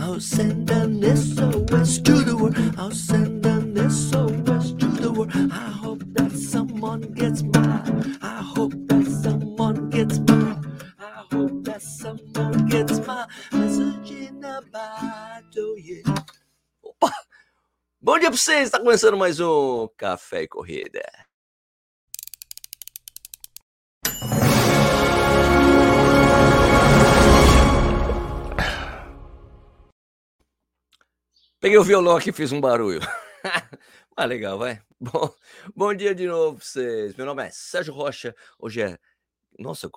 I'll send an SOS to the world. I'll send an SOS to the world. I hope that someone gets mine. I hope that someone gets mine. I hope that someone gets my message in a bottle, yeah. Opa! Bom dia pra vocês! Está começando mais um Café e Corrida. Peguei o violão aqui e fiz um barulho. ah, legal, vai. Bom, bom dia de novo pra vocês. Meu nome é Sérgio Rocha. Hoje é. Nossa, eu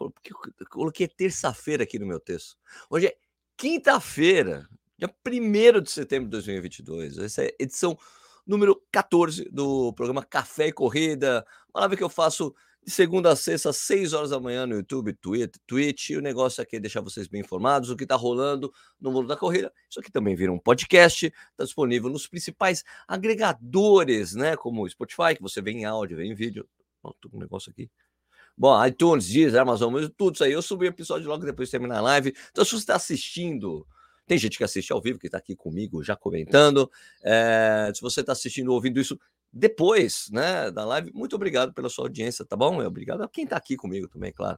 coloquei terça-feira aqui no meu texto. Hoje é quinta-feira, dia 1 de setembro de 2022. Essa é a edição número 14 do programa Café e Corrida. Uma live que eu faço de segunda a sexta, às 6 horas da manhã no YouTube, Twitter, Twitch. E o negócio aqui é deixar vocês bem informados o que está rolando no mundo da corrida. Isso aqui também vira um podcast, está disponível nos principais agregadores, né? Como o Spotify, que você vê em áudio, vê em vídeo. Tô com um negócio aqui. Bom, iTunes, Deezer, Amazon, tudo isso aí. Eu subi o episódio logo depois de terminar a live. Então, se você está assistindo tem gente que assiste ao vivo, que está aqui comigo já comentando. É, se você está assistindo ouvindo isso depois né, da live, muito obrigado pela sua audiência, tá bom? Obrigado a quem está aqui comigo também, claro.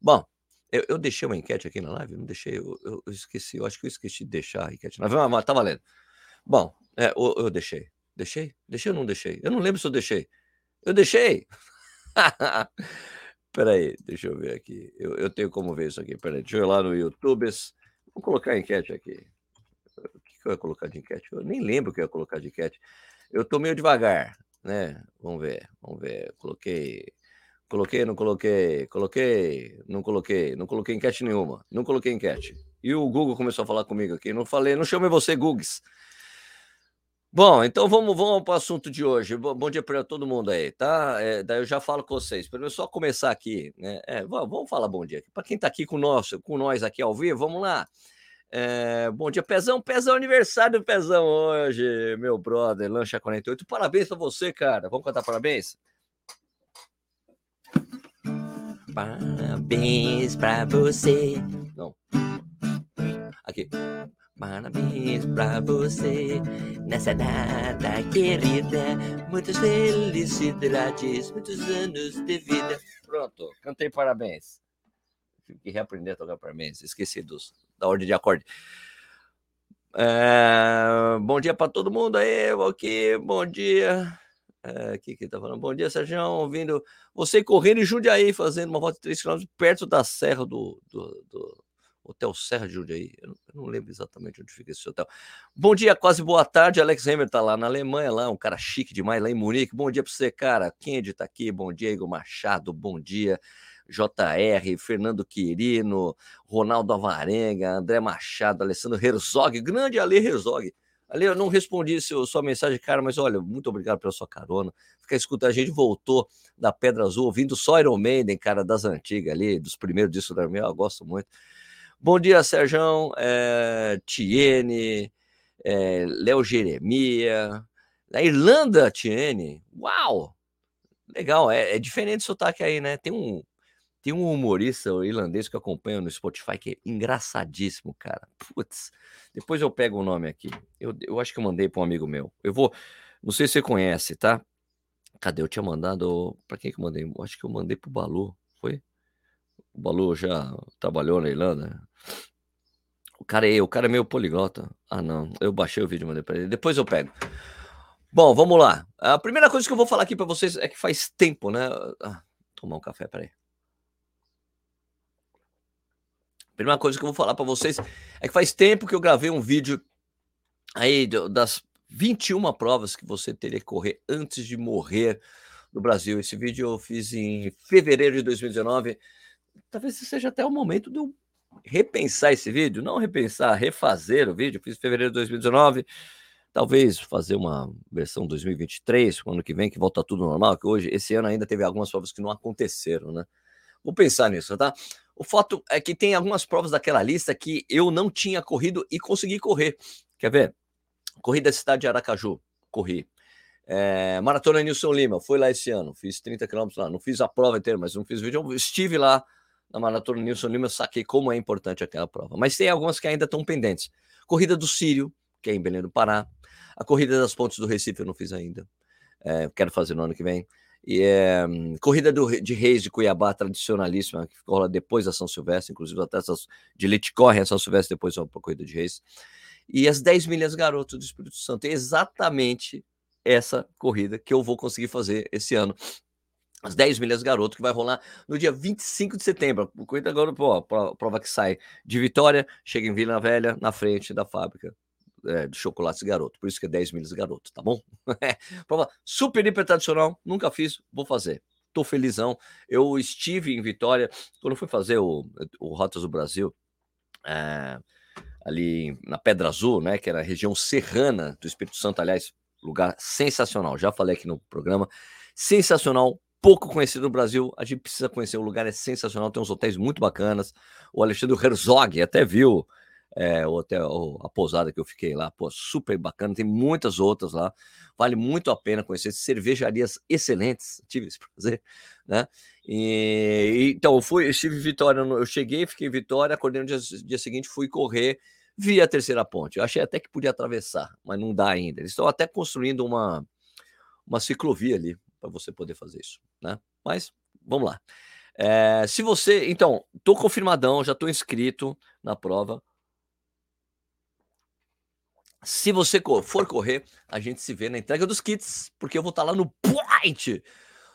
Bom, eu, eu, deixei uma enquete aqui na live, não deixei, eu, eu, eu, esqueci, eu acho que eu esqueci de deixar a enquete mas tá valendo. Bom, é, eu, deixei. Deixei? Deixei ou não deixei? Eu não lembro se eu deixei. Eu deixei! Peraí, deixa eu ver aqui. Eu, tenho como ver isso aqui. Peraí, deixa eu ir lá no YouTube. Vou colocar a enquete aqui. O que eu ia colocar de enquete? Eu nem lembro o que eu ia colocar de enquete. Eu tô meio devagar, né? Vamos ver, vamos ver. Coloquei, coloquei, não coloquei, coloquei, não coloquei, não coloquei enquete nenhuma, não coloquei enquete. E o Google começou a falar comigo aqui. Não falei, não chamei você, Gugs. Bom, então vamos, vamos para o assunto de hoje. Bom, bom dia para todo mundo aí, tá? É, daí eu já falo com vocês. Primeiro, só começar aqui, né? É, vamos falar bom dia. Para quem está aqui com nós, com nós aqui ao vivo, vamos lá. É, bom dia, Pezão. Pezão, aniversário do Pezão hoje, meu brother, Lancha 48. Parabéns para você, cara. Vamos cantar parabéns? Parabéns para você. Não. Aqui. Parabéns pra você nessa data querida. Muitas felicidades, muitos anos de vida. Pronto, cantei parabéns. Tive que reaprender a tocar parabéns. Esqueci dos, da ordem de acorde. É, bom dia para todo mundo aí, aqui. Bom dia. É, aqui que tá falando. Bom dia, Sérgio. Ouvindo você correndo em Jundiaí, fazendo uma volta de 3 km perto da serra do, do, do Hotel Serra de Jundiaí. Eu não, eu não lembro exatamente onde fica esse hotel. Bom dia, quase boa tarde. Alex Hammer tá lá na Alemanha, lá, um cara chique demais, lá em Munique. Bom dia para você, cara. Kendi tá aqui. Bom dia, Igor Machado. Bom dia. JR, Fernando Quirino, Ronaldo Avarenga, André Machado, Alessandro Herzog, grande Ale Herzog. Ali eu não respondi seu, sua mensagem, cara, mas olha, muito obrigado pela sua carona. Fica escutando, a gente voltou da Pedra Azul, ouvindo só Iron Maiden, cara, das antigas ali, dos primeiros discos da minha, eu gosto muito. Bom dia, Sérgio, é, Tiene, é, Léo Jeremia, na Irlanda, Tiene, uau! Legal, é, é diferente o sotaque aí, né? Tem um, tem um humorista irlandês que eu acompanho no Spotify que é engraçadíssimo, cara. Putz, depois eu pego o nome aqui. Eu, eu acho que eu mandei para um amigo meu. Eu vou, não sei se você conhece, tá? Cadê? Eu tinha mandado. Para quem que eu mandei? Eu acho que eu mandei pro Balu. Foi? O Balu já trabalhou na Irlanda. O cara é, o cara é meio poliglota. Ah, não. Eu baixei o vídeo e mandei para ele. Depois eu pego. Bom, vamos lá. A primeira coisa que eu vou falar aqui para vocês é que faz tempo, né? Ah, tomar um café, peraí. Primeira coisa que eu vou falar para vocês é que faz tempo que eu gravei um vídeo aí das 21 provas que você teria que correr antes de morrer no Brasil. Esse vídeo eu fiz em fevereiro de 2019. Talvez seja até o momento de eu repensar esse vídeo, não repensar, refazer o vídeo. Eu fiz em fevereiro de 2019. Talvez fazer uma versão 2023, ano que vem, que volta tudo normal, que hoje, esse ano ainda teve algumas provas que não aconteceram, né? Vou pensar nisso, tá? O fato é que tem algumas provas daquela lista que eu não tinha corrido e consegui correr. Quer ver? Corrida da cidade de Aracaju, corri. É, Maratona Nilson Lima, fui lá esse ano, fiz 30 quilômetros lá. Não fiz a prova inteira, mas não fiz vídeo. Estive lá na Maratona Nilson Lima, saquei como é importante aquela prova. Mas tem algumas que ainda estão pendentes. Corrida do Sírio, que é em Belém do Pará. A Corrida das Pontes do Recife eu não fiz ainda. É, quero fazer no ano que vem. E é, corrida do, de Reis de Cuiabá, tradicionalíssima, que rola depois da São Silvestre, inclusive até essas de Leite corre a São Silvestre, depois a corrida de Reis. E as 10 milhas garotos do Espírito Santo. É exatamente essa corrida que eu vou conseguir fazer esse ano. As 10 milhas garoto, que vai rolar no dia 25 de setembro. Corrida agora, pô, prova que sai de Vitória, chega em Vila Velha, na frente da fábrica é, de chocolates garoto. Por isso que é 10 milhas garoto, tá bom? prova super hiper tradicional, nunca fiz, vou fazer. Tô felizão. Eu estive em Vitória, quando fui fazer o, o Rotas do Brasil, é, ali na Pedra Azul, né, que era a região serrana do Espírito Santo, aliás, lugar sensacional. Já falei aqui no programa, sensacional, pouco conhecido no Brasil. A gente precisa conhecer. O lugar é sensacional, tem uns hotéis muito bacanas. O Alexandre Herzog até viu é, o hotel, a pousada que eu fiquei lá, pô, super bacana. Tem muitas outras lá. Vale muito a pena conhecer cervejarias excelentes. Tive esse prazer, né? E, então, eu fui, estive em Vitória, eu cheguei, fiquei em Vitória, acordei no dia, dia seguinte, fui correr via a terceira ponte. Eu achei até que podia atravessar, mas não dá ainda. Eles estão até construindo uma, uma ciclovia ali para você poder fazer isso, né? Mas vamos lá. É, se você, então, tô confirmadão, já tô inscrito na prova. Se você for correr, a gente se vê na entrega dos kits, porque eu vou estar tá lá no Point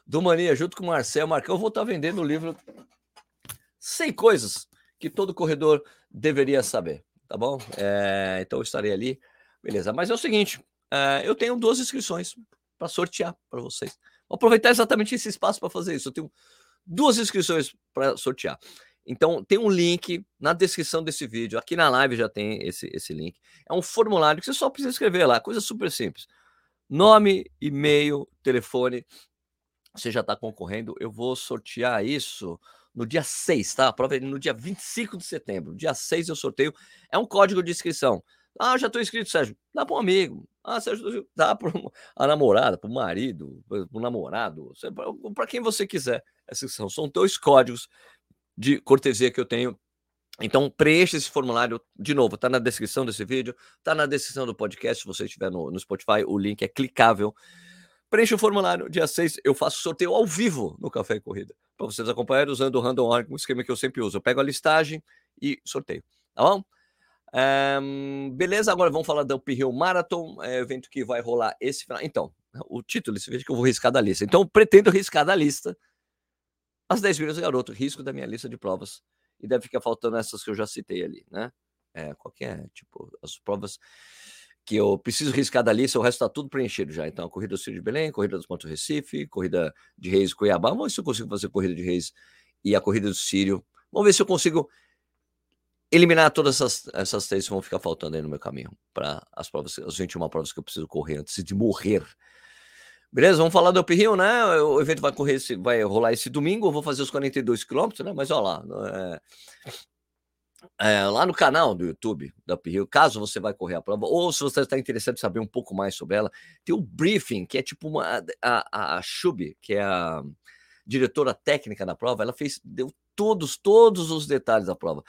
do Mania, junto com o Marcel Marcão. Eu vou estar tá vendendo o livro 100 coisas que todo corredor deveria saber tá bom? É, então eu estarei ali, beleza. Mas é o seguinte, é, eu tenho duas inscrições para sortear para vocês. Vou aproveitar exatamente esse espaço para fazer isso. Eu tenho duas inscrições para sortear. Então, tem um link na descrição desse vídeo. Aqui na live já tem esse, esse link. É um formulário que você só precisa escrever lá, coisa super simples. Nome, e-mail, telefone. Você já está concorrendo. Eu vou sortear isso no dia 6, tá? A prova é no dia 25 de setembro. Dia 6 eu sorteio. É um código de inscrição. Ah, já estou inscrito, Sérgio. Dá para um amigo. Ah, Sérgio, dá para a namorada, para o marido, para o namorado, para quem você quiser. Essa inscrição. São dois códigos de cortesia que eu tenho. Então, preencha esse formulário de novo. Está na descrição desse vídeo, está na descrição do podcast. Se você estiver no, no Spotify, o link é clicável. Preencha o formulário. Dia 6 eu faço sorteio ao vivo no Café e Corrida. Para vocês acompanharem usando o Random Org, um esquema que eu sempre uso. Eu pego a listagem e sorteio. Tá bom? Um, beleza, agora vamos falar do Uphill Marathon, é, evento que vai rolar esse final. Então, o título desse vídeo é que eu vou riscar da lista. Então, pretendo riscar da lista as 10 milhas garoto, risco da minha lista de provas. E deve ficar faltando essas que eu já citei ali, né? É, qualquer, é? tipo, as provas que eu preciso riscar da lista, o resto está tudo preenchido já. Então, a corrida do Ciro de Belém, corrida dos Pontos Recife, corrida de Reis Cuiabá. Vamos ver se eu consigo fazer a corrida de Reis e a corrida do Sírio. Vamos ver se eu consigo eliminar todas essas, essas três que vão ficar faltando aí no meu caminho para as provas, as 21 provas que eu preciso correr antes de morrer. Beleza? Vamos falar do Up Hill, né? O evento vai correr, vai rolar esse domingo. Eu vou fazer os 42 quilômetros, né? Mas olha lá, é, é, lá no canal do YouTube da Uphill, caso você vai correr a prova, ou se você está interessado em saber um pouco mais sobre ela, tem o briefing, que é tipo uma. A, a, a Shub, que é a diretora técnica da prova, ela fez, deu todos, todos os detalhes da prova.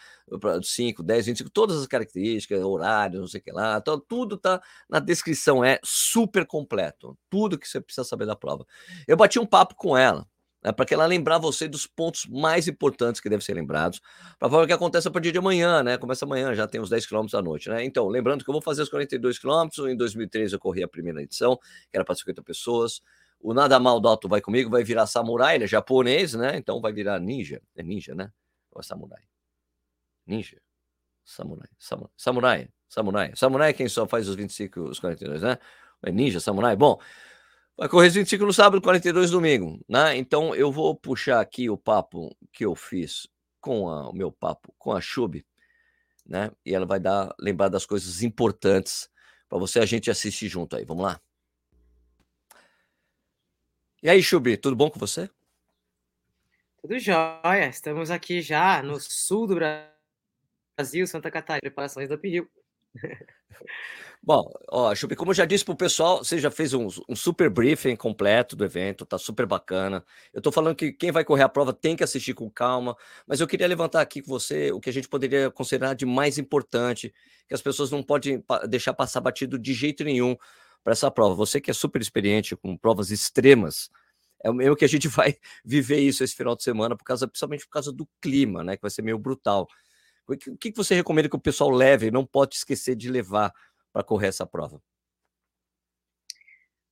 5, 10, 25, todas as características, horários, não sei o que lá. Tudo tá na descrição, é super completo. Tudo que você precisa saber da prova. Eu bati um papo com ela né, para que ela lembrar você dos pontos mais importantes que devem ser lembrados, para falar o que acontece a partir de amanhã, né? Começa amanhã, já tem uns 10 quilômetros à noite, né? Então, lembrando que eu vou fazer os 42 quilômetros, em 2013 eu corri a primeira edição, que era para 50 pessoas. O Nada Mal Dalto vai comigo, vai virar samurai, ele é japonês, né? Então vai virar ninja, é ninja, né? Ou é samurai? Ninja. Samurai, samurai, samurai, samurai. É quem só faz os 25, os 42, né? É ninja, samurai. Bom, Vai correr 25 no sábado, 42 no domingo, né? Então eu vou puxar aqui o papo que eu fiz com a, o meu papo com a Chub, né? E ela vai dar lembrar das coisas importantes para você a gente assistir junto aí. Vamos lá. E aí, Chub, tudo bom com você? Tudo jóia. Estamos aqui já no sul do Brasil, Santa Catarina, preparações do Uphill. Bom, ó, Chupi, como eu já disse para o pessoal, você já fez um, um, super briefing completo do evento, tá super bacana. Eu estou falando que quem vai correr a prova tem que assistir com calma, mas eu queria levantar aqui com você o que a gente poderia considerar de mais importante, que as pessoas não podem deixar passar batido de jeito nenhum para essa prova. Você que é super experiente com provas extremas, é o mesmo que a gente vai viver isso esse final de semana, por causa, principalmente por causa do clima, né? Que vai ser meio brutal. O que, que você recomenda que o pessoal leve? Não pode esquecer de levar para correr essa prova?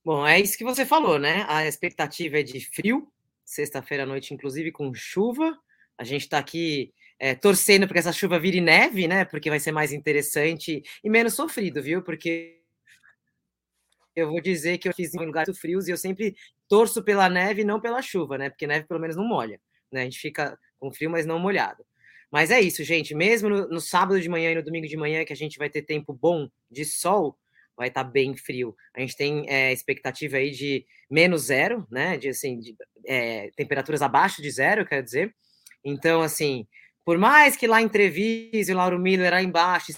Bom, é isso que você falou, né? A expectativa é de frio, sexta-feira à noite, inclusive com chuva. A gente está aqui é, torcendo para que essa chuva vire neve, né? Porque vai ser mais interessante e menos sofrido, viu? Porque eu vou dizer que eu fiz em lugares frios e eu sempre torço pela neve e não pela chuva, né? Porque neve pelo menos não molha, né? A gente fica com frio, mas não molhado. Mas é isso, gente. Mesmo no, no, sábado de manhã e no domingo de manhã, que a gente vai ter tempo bom de sol, vai estar tá bem frio. A gente tem é, expectativa aí de menos zero, né? De assim, de, é, temperaturas abaixo de zero, quer dizer. Então, assim, por mais que lá em Treviso Lauro Miller lá embaixo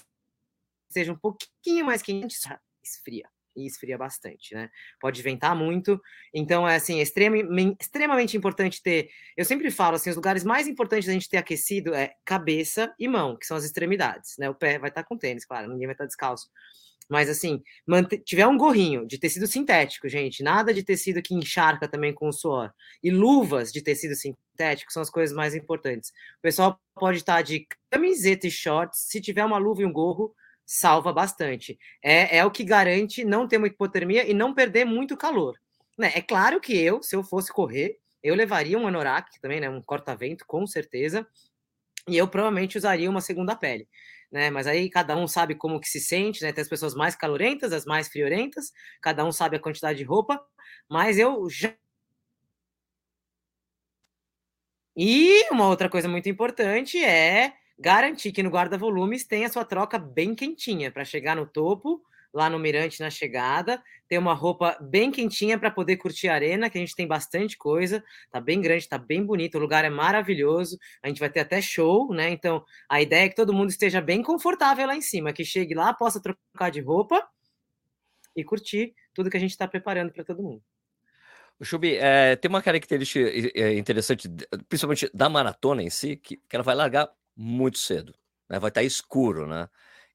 seja um pouquinho mais quente, esfria e esfria bastante, né? Pode ventar muito. Então, é assim, extremamente, extremamente importante ter. Eu sempre falo assim: os lugares mais importantes da gente ter aquecido é cabeça e mão, que são as extremidades, né? O pé vai estar com tênis, claro, ninguém vai estar descalço. Mas assim, manter, tiver um gorrinho de tecido sintético, gente, nada de tecido que encharca também com o suor. E luvas de tecido sintético são as coisas mais importantes. O pessoal pode estar de camiseta e shorts, se tiver uma luva e um gorro, salva bastante. É, é o que garante não ter uma hipotermia e não perder muito calor. Né? É claro que eu, se eu fosse correr, eu levaria um anorak também, né? Um corta-vento, com certeza. E eu provavelmente usaria uma segunda pele. Né? Mas aí cada um sabe como que se sente, né? Tem as pessoas mais calorentas, as mais friorentas, cada um sabe a quantidade de roupa, mas eu já E uma outra coisa muito importante é garantir que no guarda-volumes tem a sua troca bem quentinha para chegar no topo, lá no Mirante na chegada, ter uma roupa bem quentinha para poder curtir a arena, que a gente tem bastante coisa, tá bem grande, tá bem bonito, o lugar é maravilhoso, a gente vai ter até show, né? Então, a ideia é que todo mundo esteja bem confortável lá em cima, que chegue lá, possa trocar de roupa e curtir tudo que a gente está preparando para todo mundo. O Chubi, é, tem uma característica é, interessante, principalmente da maratona em si, que, que ela vai largar muito cedo, né? Vai estar tá escuro, né?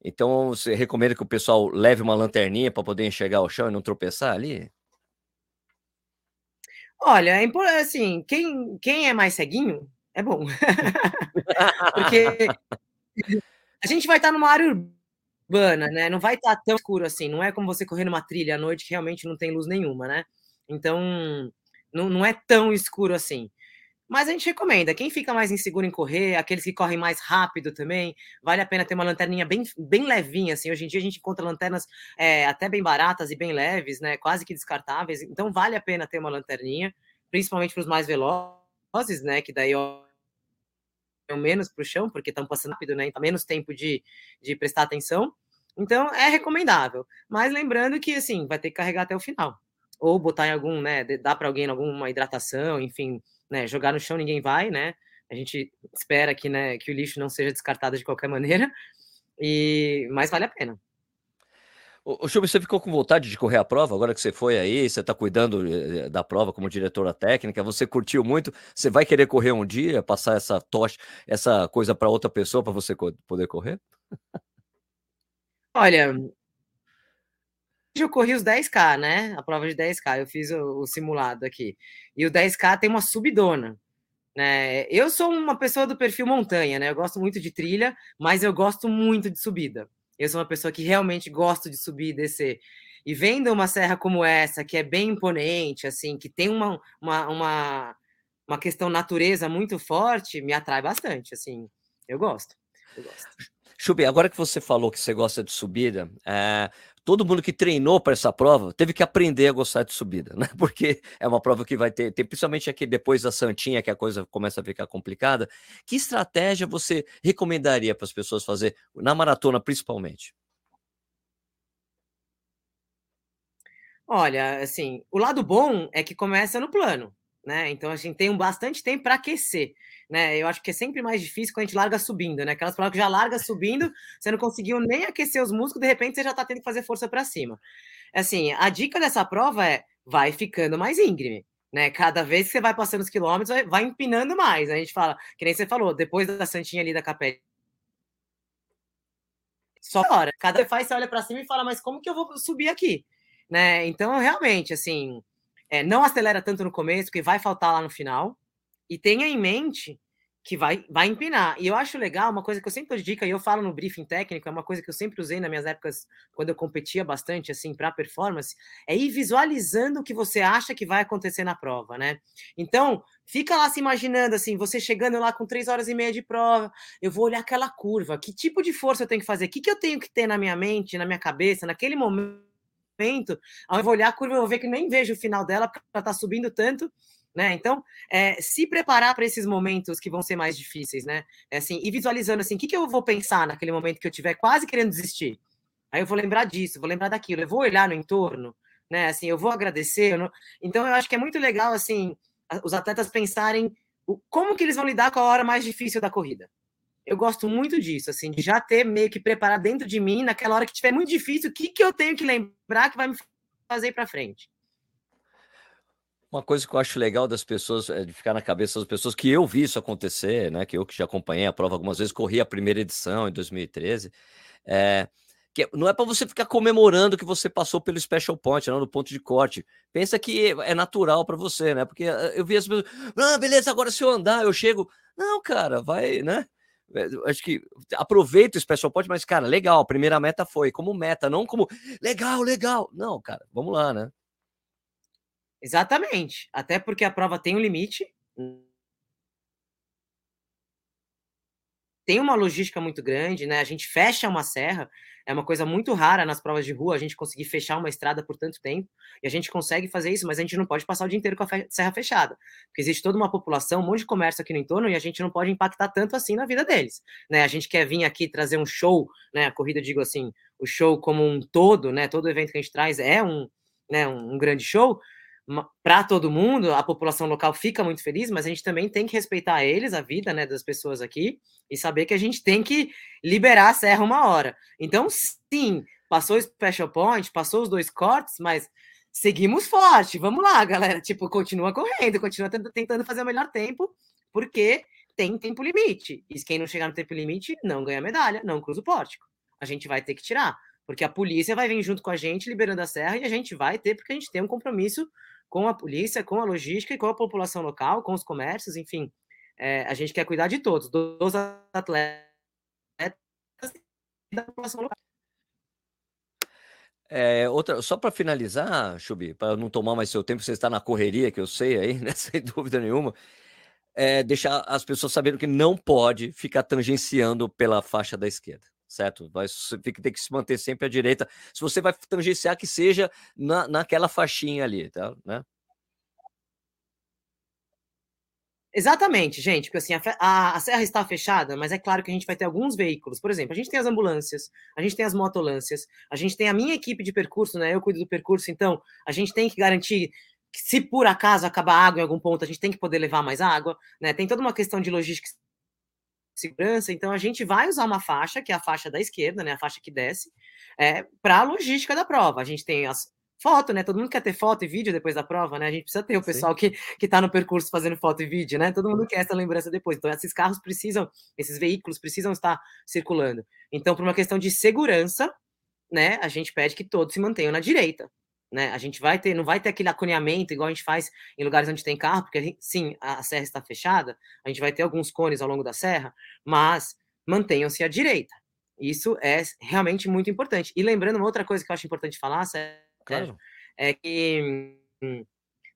Então, você recomenda que o pessoal leve uma lanterninha para poder enxergar o chão e não tropeçar ali? Olha, é assim, quem, quem é mais ceguinho é bom. Porque a gente vai estar tá numa área urbana, né? Não vai estar tá tão escuro assim. Não é como você correr numa trilha à noite que realmente não tem luz nenhuma, né? Então, não, não é tão escuro assim. Mas a gente recomenda, quem fica mais inseguro em correr, aqueles que correm mais rápido também, vale a pena ter uma lanterninha bem, bem levinha, assim, hoje em dia a gente encontra lanternas é, até bem baratas e bem leves, né, quase que descartáveis, então vale a pena ter uma lanterninha, principalmente para os mais velozes, né, que daí ó, menos para o chão, porque estão passando rápido, né, então menos tempo de, de prestar atenção, então é recomendável, mas lembrando que, assim, vai ter que carregar até o final, ou botar em algum, né, dar para alguém alguma hidratação, enfim, né, jogar no chão ninguém vai, né? A gente espera que, né, que o lixo não seja descartado de qualquer maneira, e mas vale a pena. O Chuba, você ficou com vontade de correr a prova agora que você foi aí, você está cuidando eh, da prova como diretora técnica, você curtiu muito, você vai querer correr um dia, passar essa tocha, essa coisa para outra pessoa para você poder correr? Olha, eu corri os 10K, né? A prova de 10K, eu fiz o, o, simulado aqui. E o 10K tem uma subidona. Né? Eu sou uma pessoa do perfil montanha, né? Eu gosto muito de trilha, mas eu gosto muito de subida. Eu sou uma pessoa que realmente gosto de subir e descer. E vendo uma serra como essa, que é bem imponente, assim, que tem uma, uma, uma, uma questão natureza muito forte, me atrai bastante, assim. Eu gosto. Eu gosto. Chubi, agora que você falou que você gosta de subida, é, todo mundo que treinou para essa prova teve que aprender a gostar de subida, né? Porque é uma prova que vai ter, tem, principalmente aqui depois da Santinha, que a coisa começa a ficar complicada. Que estratégia você recomendaria para as pessoas fazer na maratona, principalmente? Olha, assim, o lado bom é que começa no plano, né? Então a gente tem um bastante tempo para aquecer, né? Eu acho que é sempre mais difícil quando a gente larga subindo, né? Aquelas provas que já larga subindo, você não conseguiu nem aquecer os músculos, de repente você já está tendo que fazer força para cima. Assim, a dica dessa prova é vai ficando mais íngreme. Né, cada vez que você vai passando os quilômetros, vai, vai empinando mais. Né? A gente fala, que nem você falou, depois da Santinha ali da Capela, só hora. Cada vez faz, você olha para cima e fala, mas como que eu vou subir aqui? Né? Então, realmente, assim, é, não acelera tanto no começo, porque vai faltar lá no final. E tenha em mente que vai, vai empinar. E eu acho legal, uma coisa que eu sempre dou dica, e eu falo no briefing técnico, é uma coisa que eu sempre usei nas minhas épocas, quando eu competia bastante, assim, para performance, é ir visualizando o que você acha que vai acontecer na prova, né? Então, fica lá se imaginando, assim, você chegando lá com três horas e meia de prova, eu vou olhar aquela curva, que tipo de força eu tenho que fazer, o que, que eu tenho que ter na minha mente, na minha cabeça, naquele momento, eu vou olhar a curva, eu vou ver que nem vejo o final dela, porque ela está subindo tanto, né? Então, é, se preparar para esses momentos que vão ser mais difíceis, né? É assim, e visualizando assim, o que, que eu vou pensar naquele momento que eu tiver quase querendo desistir? Aí eu vou lembrar disso, vou lembrar daquilo, eu vou olhar no entorno, né? Assim, eu vou agradecer. Eu não... Então, eu acho que é muito legal assim os atletas pensarem como que eles vão lidar com a hora mais difícil da corrida. Eu gosto muito disso, assim, de já ter meio que preparado dentro de mim, naquela hora que tiver muito difícil, o que, que eu tenho que lembrar que vai me fazer para frente. Uma coisa que eu acho legal das pessoas, é de ficar na cabeça das pessoas, que eu vi isso acontecer, né? Que eu que já acompanhei a prova algumas vezes, corri a primeira edição em 2013. É, que não é para você ficar comemorando que você passou pelo special point, não, no ponto de corte. Pensa que é natural para você, né? Porque eh, eu vi as pessoas, ah, beleza, agora se eu andar, eu chego. Não, cara, vai, né? É, acho que aproveita o special point, mas, cara, legal, a primeira meta foi como meta, não como legal, legal. Não, cara, vamos lá, né? Exatamente. Até porque a prova tem um limite. Tem uma logística muito grande, né? A gente fecha uma serra, é uma coisa muito rara nas provas de rua a gente conseguir fechar uma estrada por tanto tempo, e a gente consegue fazer isso, mas a gente não pode passar o dia inteiro com a serra fechada, porque existe toda uma população, um monte de comércio aqui no entorno, e a gente não pode impactar tanto assim na vida deles, né? A gente quer vir aqui trazer um show, né? A corrida, digo assim, o show como um todo, né? Todo evento que a gente traz é um, né, um grande show, para todo mundo, a população local fica muito feliz, mas a gente também tem que respeitar eles, a vida né, das pessoas aqui, e saber que a gente tem que liberar a serra uma hora. Então, sim, passou o Special Point, passou os dois cortes, mas seguimos forte. Vamos lá, galera. Tipo, continua correndo, continua tentando fazer o melhor tempo, porque tem tempo limite. E quem não chegar no tempo limite não ganha medalha, não cruza o pórtico. A gente vai ter que tirar. Porque a polícia vai vir junto com a gente, liberando a serra, e a gente vai ter, porque a gente tem um compromisso com a polícia, com a logística e com a população local, com os comércios, enfim. É, a gente quer cuidar de todos, dos atletas e da população local. É, outra, só para finalizar, Chubi, para não tomar mais seu tempo, você está na correria, que eu sei aí, né, sem dúvida nenhuma, é, deixar as pessoas sabendo que não pode ficar tangenciando pela faixa da esquerda certo? Vai tem que se manter sempre à direita. Se você vai tangenciar, que seja na, naquela faixinha ali, tá? Né? Exatamente, gente, porque assim, a, a, a, serra está fechada, mas é claro que a gente vai ter alguns veículos. Por exemplo, a gente tem as ambulâncias, a gente tem as motolâncias, a gente tem a minha equipe de percurso, né? Eu cuido do percurso, então a gente tem que garantir que se por acaso acabar água em algum ponto, a gente tem que poder levar mais água, né? Tem toda uma questão de logística segurança, então a gente vai usar uma faixa, que é a faixa da esquerda, né, a faixa que desce, é, para a logística da prova. A gente tem as foto, né? Todo mundo quer ter foto e vídeo depois da prova, né? A gente precisa ter o pessoal Sim. que, que tá no percurso fazendo foto e vídeo, né? Todo mundo quer essa lembrança depois. Então, esses carros precisam, esses veículos precisam estar circulando. Então, por uma questão de segurança, né? A gente pede que todos se mantenham na direita. Né? A gente vai ter, não vai ter aquele acuneamento igual a gente faz em lugares onde tem carro, porque gente, sim, a serra está fechada, a gente vai ter alguns cones ao longo da serra, mas mantenham-se à direita. Isso é realmente muito importante. E lembrando uma outra coisa que eu acho importante falar, Sérgio, claro. é que hum,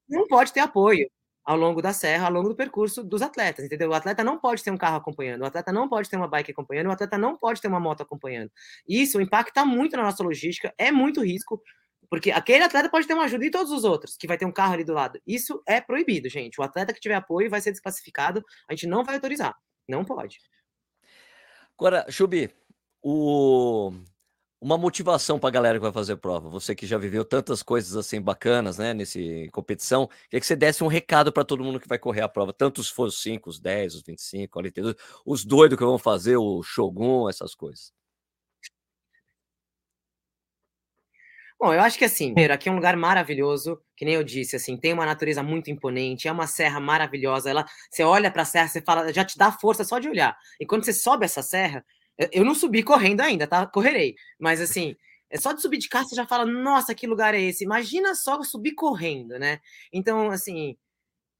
não pode ter apoio ao longo da serra, ao longo do percurso dos atletas, entendeu? O atleta não pode ter um carro acompanhando, o atleta não pode ter uma bike acompanhando, o atleta não pode ter uma moto acompanhando. Isso impacta muito na nossa logística, é muito risco, porque aquele atleta pode ter uma ajuda e todos os outros, que vai ter um carro ali do lado. Isso é proibido, gente. O atleta que tiver apoio vai ser desclassificado, a gente não vai autorizar. Não pode. Agora, Chubi, o, uma motivação para a galera que vai fazer prova. Você que já viveu tantas coisas assim bacanas, né, nesse competição, queria que você desse um recado para todo mundo que vai correr a prova, tanto os for os 5, os 10, os 25, 42, os doidos que vão fazer, o Shogun, essas coisas. Bom, eu acho que assim, primeiro, aqui é um lugar maravilhoso, que nem eu disse, assim, tem uma natureza muito imponente, é uma serra maravilhosa. Ela, você olha para a serra, você fala, já te dá força só de olhar. E quando você sobe essa serra, eu não subi correndo ainda, tá? Correrei. Mas assim, é só de subir de casa você já fala, nossa, que lugar é esse? Imagina só subir correndo, né? Então, assim,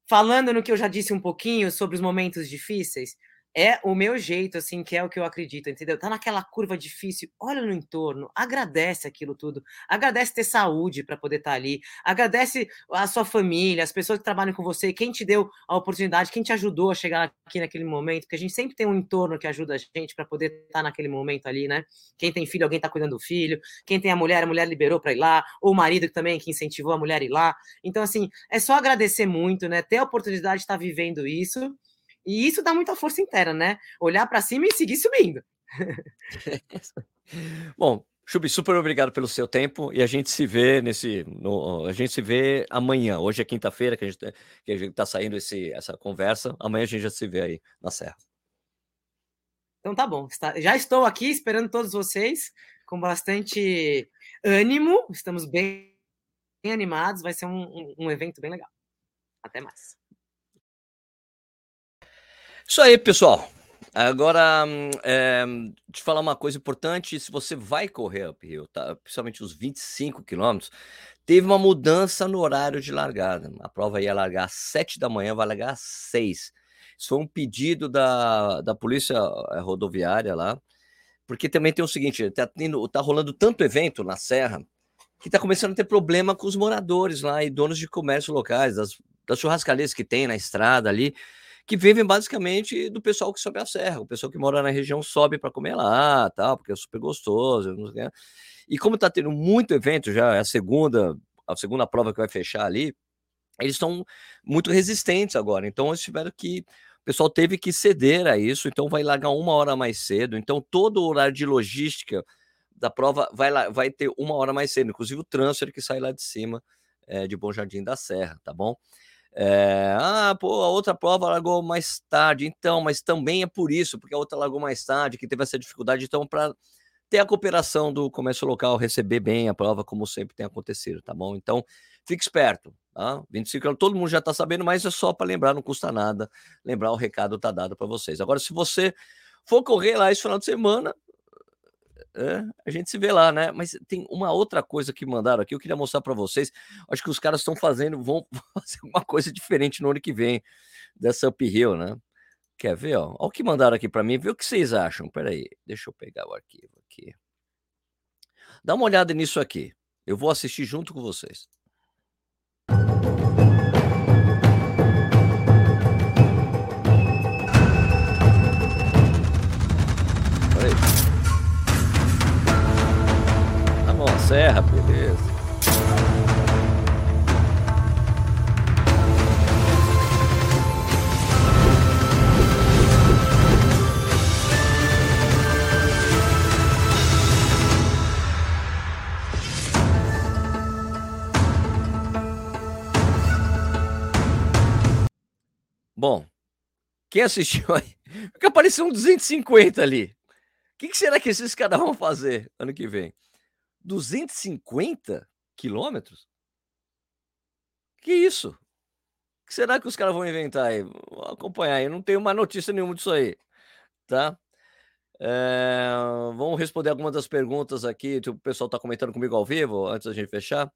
falando no que eu já disse um pouquinho sobre os momentos difíceis, é o meu jeito, assim, que é o que eu acredito, entendeu? Tá naquela curva difícil, olha no entorno, agradece aquilo tudo, agradece ter saúde para poder estar tá ali, agradece a sua família, as pessoas que trabalham com você, quem te deu a oportunidade, quem te ajudou a chegar aqui naquele momento, porque a gente sempre tem um entorno que ajuda a gente para poder estar tá naquele momento ali, né? Quem tem filho, alguém tá cuidando do filho, quem tem a mulher, a mulher liberou para ir lá, ou o marido também que incentivou a mulher a ir lá. Então, assim, é só agradecer muito, né? Ter a oportunidade de estar tá vivendo isso e isso dá muita força interna, né? Olhar para cima e seguir subindo. Bom, Chubi, super obrigado pelo seu tempo e a gente se vê nesse. No, a gente se vê amanhã. Hoje é quinta-feira que a gente está saindo esse, essa conversa. Amanhã a gente já se vê aí na Serra. Então tá bom. Já estou aqui esperando todos vocês com bastante ânimo. Estamos bem, bem animados. Vai ser um, um, um evento bem legal. Até mais. Isso aí, pessoal. Agora, é, te falar uma coisa importante: se você vai correr uphill, tá? principalmente os 25 quilômetros, teve uma mudança no horário de largada. A prova ia largar às 7 da manhã, vai largar às 6. Isso foi um pedido da, da polícia eh, rodoviária lá, porque também tem o seguinte: tá, tendo, tá rolando tanto evento na Serra que tá começando a ter problema com os moradores lá e donos de comércio locais, das, das churrascarias que tem na estrada ali que vivem basicamente do pessoal que sobe a serra. O pessoal que mora na região sobe para comer lá, tal, porque é super gostoso. E como está tendo muito evento, já é a segunda, a segunda prova que vai fechar ali, eles estão muito resistentes agora. Então, eles tiveram que. O pessoal teve que ceder a isso, então vai largar uma hora mais cedo. Então, todo o horário de logística da prova vai, lá, vai ter uma hora mais cedo, inclusive o transfer que sai lá de cima é, de Bom Jardim da Serra, tá bom? É, ah, pô, a outra prova largou mais tarde, então, mas também é por isso, porque a outra largou mais tarde, que teve essa dificuldade, então, para ter a cooperação do comércio local, receber bem a prova, como sempre tem acontecido, tá bom? Então, fique esperto, tá? 25 anos, todo mundo já está sabendo, mas é só para lembrar, não custa nada, lembrar o recado tá dado para vocês. Agora, se você for correr lá esse final de semana, é, a gente se vê lá, né? Mas tem uma outra coisa que mandaram aqui, eu queria mostrar para vocês. Acho que os caras estão fazendo, vão fazer uma coisa diferente no ano que vem dessa uphill, né? Quer ver? Ó? Olha o que mandaram aqui para mim, vê o que vocês acham. Peraí, deixa eu pegar o arquivo aqui. Dá uma olhada nisso aqui. Eu vou assistir junto com vocês. Serra, beleza. Bom, quem assistiu aí? Porque apareceu um 250 ali. O que, que será que esses caras vão fazer ano que vem? 250 quilômetros? Que isso? Que será que os caras vão inventar aí? Vou acompanhar aí. Não tenho mais notícia nenhuma disso aí. Tá? É, vamos responder algumas das perguntas aqui. O pessoal está comentando comigo ao vivo, antes da gente fechar.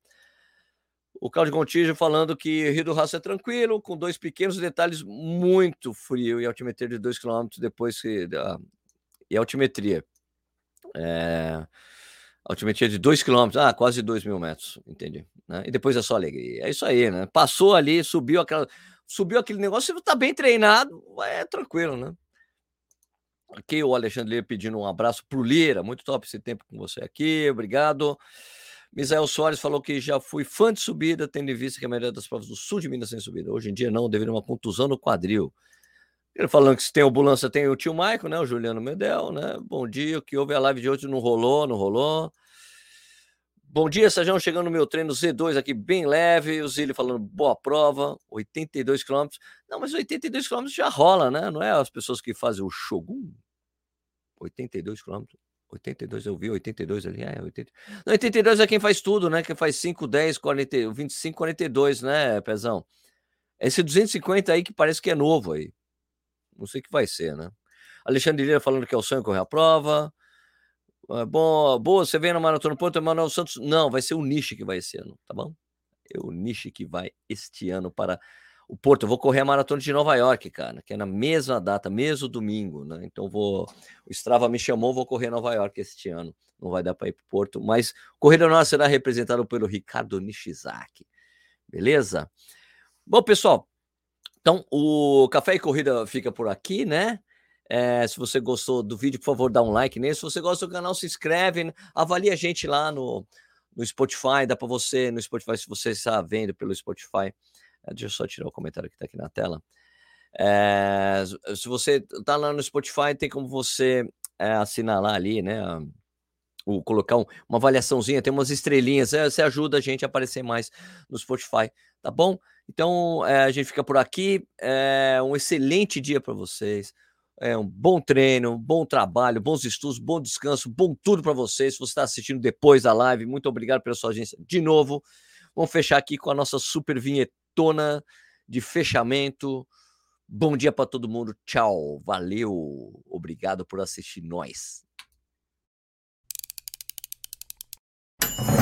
O Claudio Gontijo falando que Rio do Raço é tranquilo, com dois pequenos detalhes muito frio e altimetria de 2 km depois que. Uh, e altimetria. É, altimetria de 2 km, ah, quase 2 mil metros, entendi. Né? E depois é só alegria. É isso aí, né? Passou ali, subiu aquela, subiu aquele negócio, você tá bem treinado, é tranquilo, né? Aqui o Alexandre Lira pedindo um abraço pro Lira, muito top esse tempo com você aqui, obrigado. Misael Soares falou que já fui fã de subida, tendo em vista que a maioria das provas do sul de Minas tem subida. Hoje em dia não, devido a uma contusão no quadril. Ele falando que se tem ambulância, tem o tio Maico, né? O Juliano Medel, né? Bom dia, o que houve a live de hoje não rolou, não rolou. Bom dia, Sérgio, chegando no meu treino Z2 aqui, bem leve. O Zílio falando, boa prova, 82 km. Não, mas 82 km já rola, né? Não é as pessoas que fazem o Shogun? 82 km. 82, eu vi 82 ali. É, 80. Não, 82 é quem faz tudo, né? Quem faz 5, 10, 40, 25, 42, né, Pezão? Esse 250 aí que parece que é novo aí. Não sei o que vai ser, né? Alexandre Lira falando que é o sonho correr a prova. É bom, boa, você vem na Maratona Ponto Emanuel Santos. Não, vai ser o Nishi que vai esse ano, tá bom? É o Nishi que vai este ano para o Porto. Eu vou correr a maratona de Nova York, cara, que é na mesma data, mesmo domingo, né? Então vou. O Strava me chamou, vou correr Nova York este ano. Não vai dar para ir para o Porto, mas corrida nossa será representada pelo Ricardo Nishizaki. Beleza? Bom, pessoal, então o Café e Corrida fica por aqui, né? É, se você gostou do vídeo, por favor, dá um like nele. Se você gosta do canal, se inscreve, avalie a gente lá no, no Spotify. Dá para você, no Spotify, se você está vendo pelo Spotify, é, deixa eu só tirar o comentário que está aqui na tela. É, se você está lá no Spotify, tem como você é, assinalar ali, né? O, colocar um, uma avaliaçãozinha, tem umas estrelinhas, é, você ajuda a gente a aparecer mais no Spotify, tá bom? Então é, a gente fica por aqui. É, um excelente dia para vocês. É um bom treino, bom trabalho, bons estudos, bom descanso, bom tudo para vocês. Se você está assistindo depois da live, muito obrigado pela sua audiência de novo. Vamos fechar aqui com a nossa super vinheta maratona de fechamento. Bom dia para todo mundo. Tchau. Valeu. Obrigado por assistir nós. you.